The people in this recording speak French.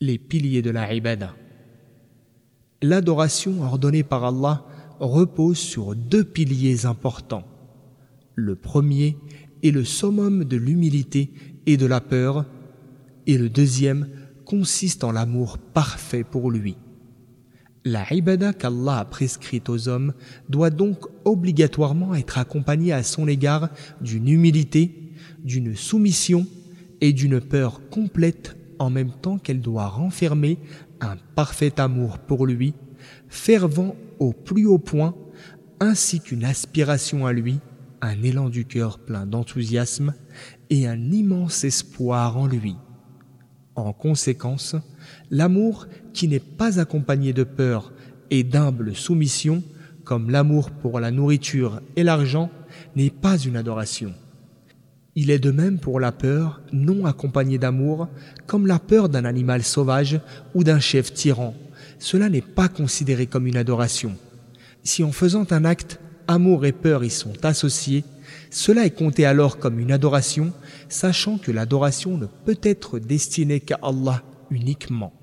Les piliers de la ibada. L'adoration ordonnée par Allah repose sur deux piliers importants. Le premier est le summum de l'humilité et de la peur, et le deuxième consiste en l'amour parfait pour lui. La ibada qu'Allah a prescrite aux hommes doit donc obligatoirement être accompagnée à son égard d'une humilité, d'une soumission et d'une peur complète en même temps qu'elle doit renfermer un parfait amour pour lui, fervent au plus haut point, ainsi qu'une aspiration à lui, un élan du cœur plein d'enthousiasme et un immense espoir en lui. En conséquence, l'amour qui n'est pas accompagné de peur et d'humble soumission, comme l'amour pour la nourriture et l'argent, n'est pas une adoration. Il est de même pour la peur non accompagnée d'amour, comme la peur d'un animal sauvage ou d'un chef tyran. Cela n'est pas considéré comme une adoration. Si en faisant un acte, amour et peur y sont associés, cela est compté alors comme une adoration, sachant que l'adoration ne peut être destinée qu'à Allah uniquement.